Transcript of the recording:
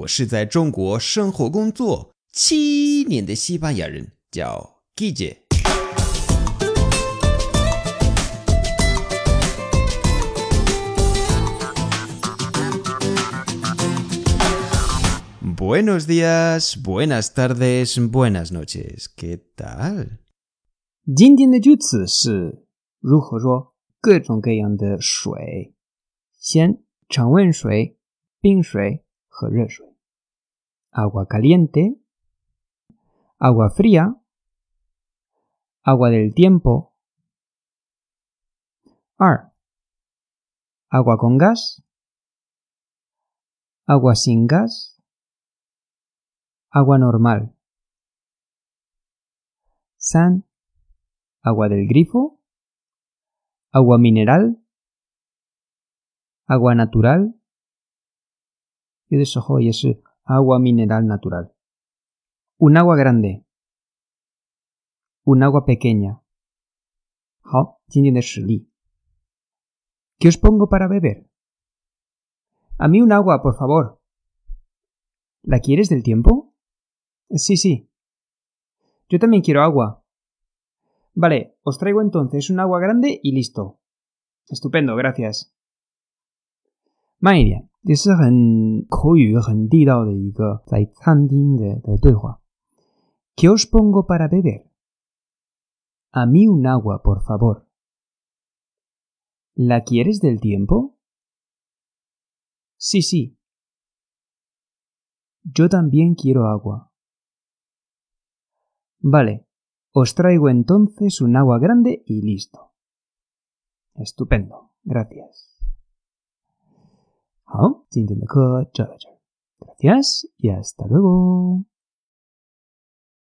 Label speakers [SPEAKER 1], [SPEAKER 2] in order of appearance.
[SPEAKER 1] 我是在中国生活工作七年的西班牙人，叫 Guille。Buenos días, buenas tardes, buenas noches. ¿Qué tal?
[SPEAKER 2] 今天的句子是如何说各种各样的水，先常温水、冰水和热水。Agua caliente, agua fría, agua del tiempo. Ar. Agua con gas, agua sin gas, agua normal. San. Agua del grifo, agua mineral, agua natural. Y de agua mineral natural. Un agua grande. Un agua pequeña. ¿Qué os pongo para beber? A mí un agua, por favor. ¿La quieres del tiempo? Sí, sí. Yo también quiero agua. Vale, os traigo entonces un agua grande y listo. Estupendo, gracias. 也是很口语、很地道的一个在餐厅的的对话。¿Qué os pongo para beber? A mí un agua, por favor. ¿La quieres del tiempo? Sí, sí. Yo también quiero agua. Vale, os traigo entonces un agua grande y listo. Estupendo, gracias. 好，今天的课就到这儿，Gracias y hasta luego。